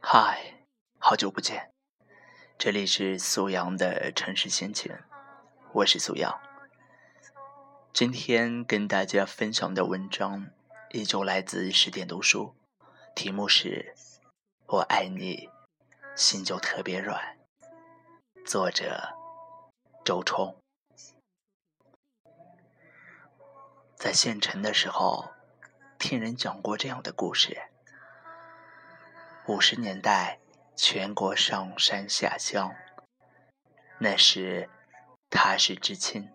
嗨，好久不见，这里是苏阳的城市心情，我是苏阳。今天跟大家分享的文章依旧来自十点读书，题目是《我爱你，心就特别软》，作者周冲。在县城的时候，听人讲过这样的故事。五十年代，全国上山下乡。那时，他是知青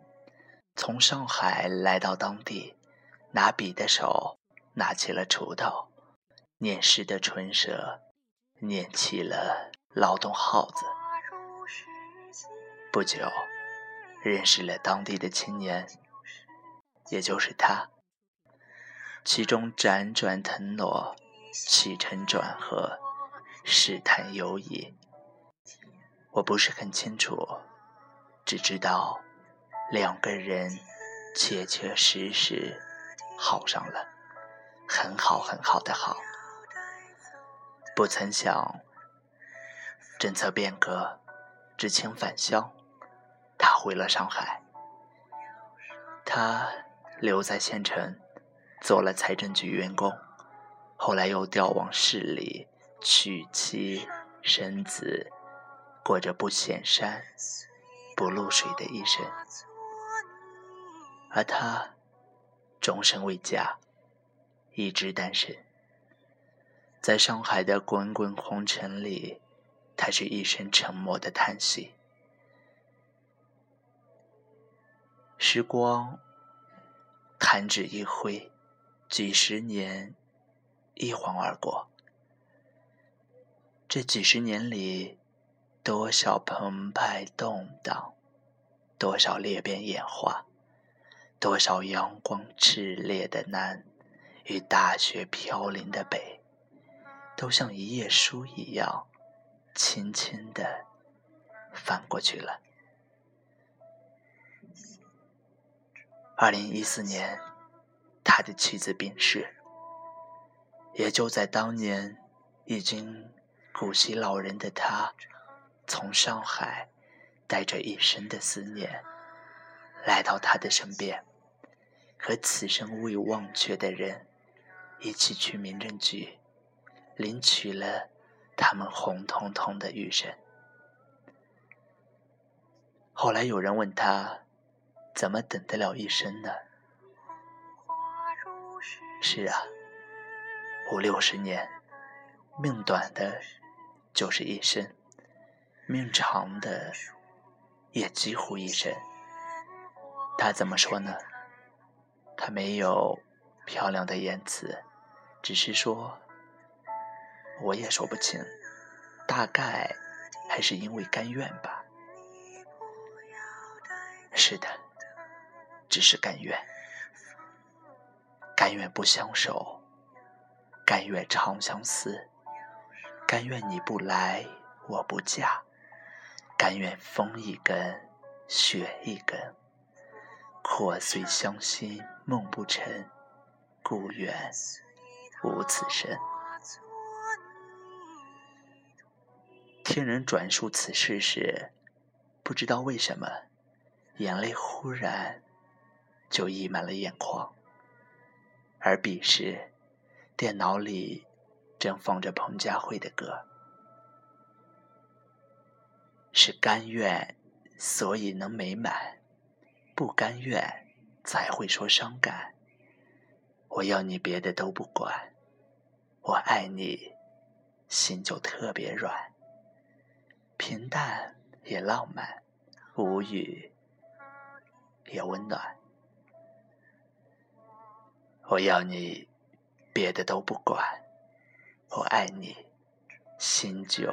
从上海来到当地，拿笔的手拿起了锄头，念诗的唇舌念起了劳动号子。不久，认识了当地的青年。也就是他，其中辗转腾挪，起承转合，试探犹疑，我不是很清楚，只知道两个人切切实实好上了，很好很好的好。不曾想，政策变革，知青返乡，他回了上海，他。留在县城，做了财政局员工，后来又调往市里，娶妻生子，过着不显山、不露水的一生。而他终身未嫁，一直单身。在上海的滚滚红尘里，他是一声沉默的叹息。时光。弹指一挥，几十年一晃而过。这几十年里，多少澎湃动荡，多少裂变演化，多少阳光炽烈的南与大雪飘零的北，都像一页书一样，轻轻地翻过去了。二零一四年，他的妻子病逝。也就在当年，已经古稀老人的他，从上海带着一生的思念，来到他的身边，和此生未忘却的人一起去民政局领取了他们红彤彤的玉身。后来有人问他。怎么等得了一生呢？是啊，五六十年，命短的，就是一生；命长的，也几乎一生。他怎么说呢？他没有漂亮的言辞，只是说，我也说不清，大概还是因为甘愿吧。是的。只是甘愿，甘愿不相守，甘愿长相思，甘愿你不来我不嫁，甘愿风一根雪一根，破碎相心梦不成，故愿无此生。听人转述此事时，不知道为什么，眼泪忽然。就溢满了眼眶，而彼时，电脑里正放着彭佳慧的歌，是甘愿，所以能美满；不甘愿，才会说伤感。我要你别的都不管，我爱你，心就特别软。平淡也浪漫，无语也温暖。我要你，别的都不管，我爱你，心就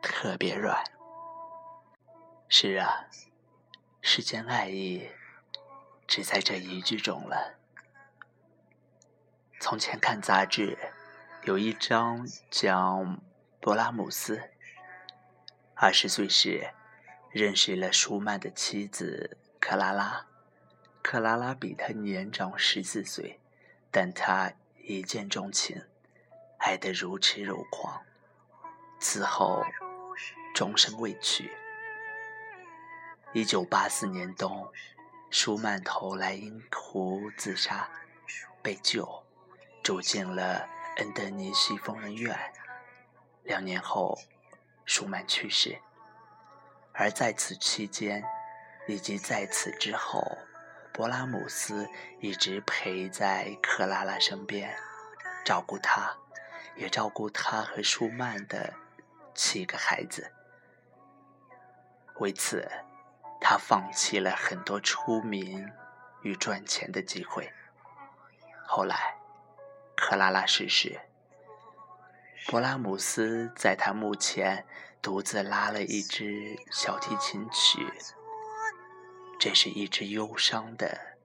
特别软。是啊，世间爱意只在这一句中了。从前看杂志，有一章讲勃拉姆斯，二十岁时认识了舒曼的妻子克拉拉。克拉拉比他年长十四岁，但他一见钟情，爱得如痴如狂，此后终身未娶。一九八四年冬，舒曼投来因湖自杀，被救，住进了恩德尼西疯人院。两年后，舒曼去世。而在此期间，以及在此之后，勃拉姆斯一直陪在克拉拉身边，照顾她，也照顾她和舒曼的七个孩子。为此。他放弃了很多出名与赚钱的机会。后来，克拉拉逝世，勃拉姆斯在他墓前独自拉了一支小提琴曲。这是一支忧伤的、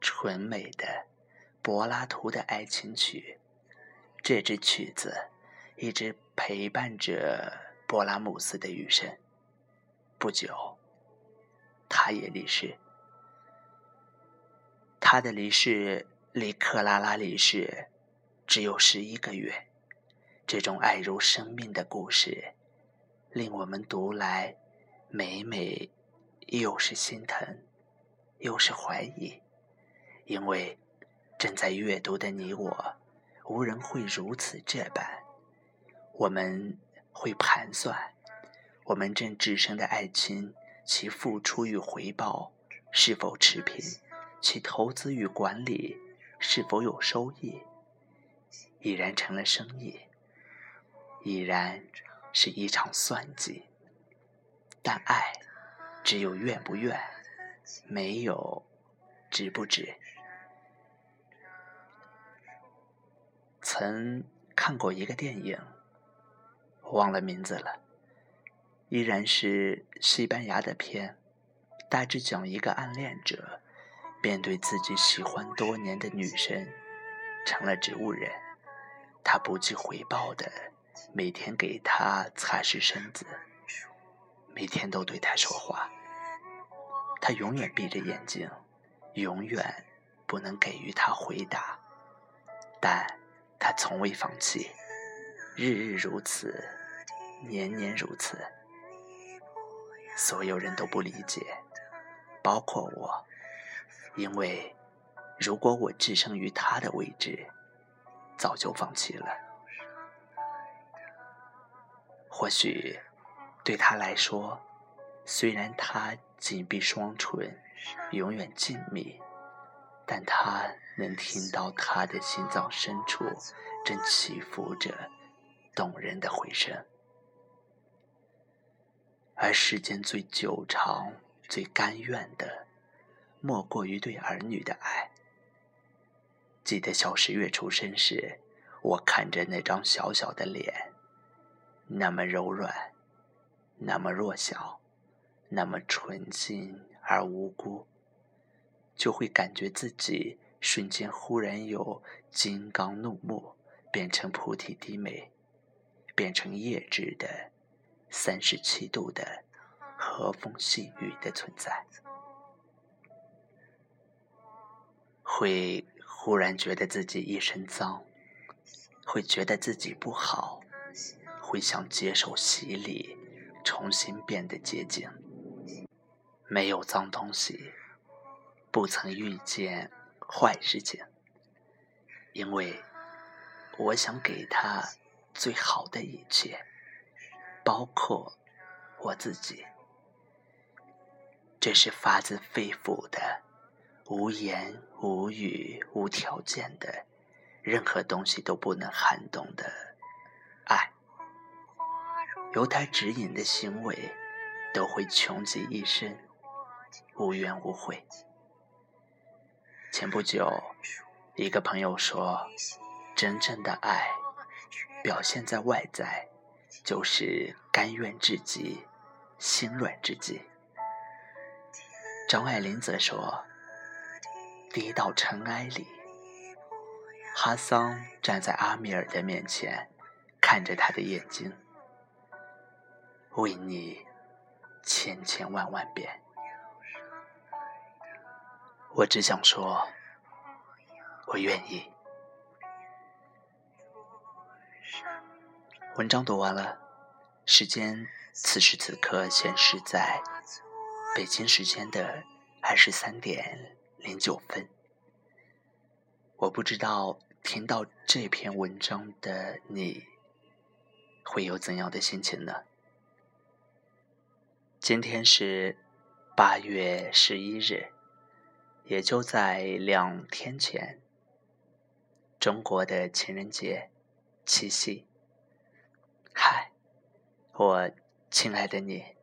纯美的柏拉图的爱情曲。这支曲子一直陪伴着勃拉姆斯的余生。不久。他也离世。他的离世离克拉拉离世只有十一个月。这种爱如生命的故事，令我们读来每每又是心疼，又是怀疑，因为正在阅读的你我，无人会如此这般。我们会盘算，我们正置身的爱情。其付出与回报是否持平？其投资与管理是否有收益？已然成了生意，已然是一场算计。但爱只有愿不愿，没有值不值。曾看过一个电影，忘了名字了。依然是西班牙的片，大致讲一个暗恋者，便对自己喜欢多年的女神成了植物人。他不计回报的每天给她擦拭身子，每天都对她说话。他永远闭着眼睛，永远不能给予他回答，但他从未放弃，日日如此，年年如此。所有人都不理解，包括我，因为如果我置身于他的位置，早就放弃了。或许对他来说，虽然他紧闭双唇，永远静谧，但他能听到他的心脏深处正起伏着动人的回声。而世间最久长、最甘愿的，莫过于对儿女的爱。记得小十月出生时，我看着那张小小的脸，那么柔软，那么弱小，那么纯净而无辜，就会感觉自己瞬间忽然由金刚怒目，变成菩提低眉，变成叶质的。三十七度的和风细雨的存在，会忽然觉得自己一身脏，会觉得自己不好，会想接受洗礼，重新变得洁净。没有脏东西，不曾遇见坏事情，因为我想给他最好的一切。包括我自己，这是发自肺腑的、无言无语、无条件的，任何东西都不能撼动的爱。由他指引的行为，都会穷极一生，无怨无悔。前不久，一个朋友说，真正的爱表现在外在。就是甘愿至极，心软至极。张爱玲则说：“跌到尘埃里。”哈桑站在阿米尔的面前，看着他的眼睛，为你千千万万遍。我只想说我愿意。文章读完了时间此时此刻显示在北京时间的二十三点零九分。我不知道听到这篇文章的你会有怎样的心情呢？今天是八月十一日也就在两天前，中国的情人节，七夕。嗨，我亲爱的你，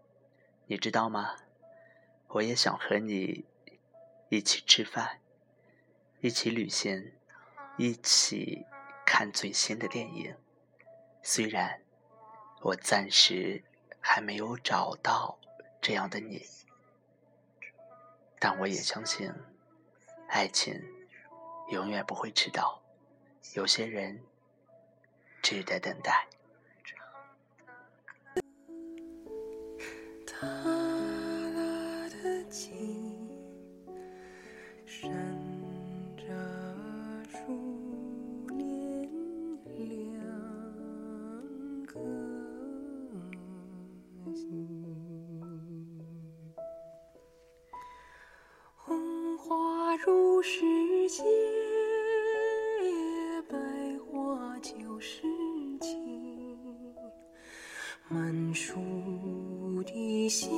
你知道吗？我也想和你一起吃饭，一起旅行，一起看最新的电影。虽然我暂时还没有找到这样的你，但我也相信，爱情永远不会迟到。有些人值得等待。世界百花旧时情，满树的鲜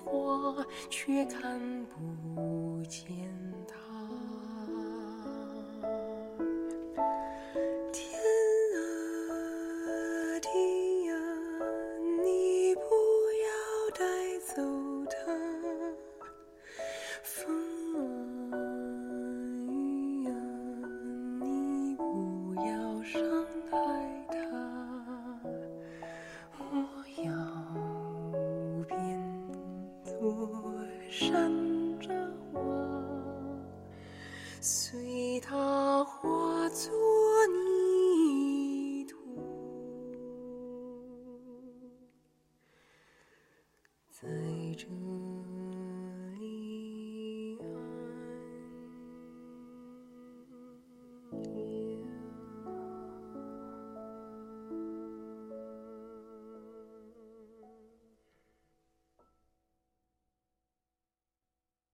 花却看不见。在这。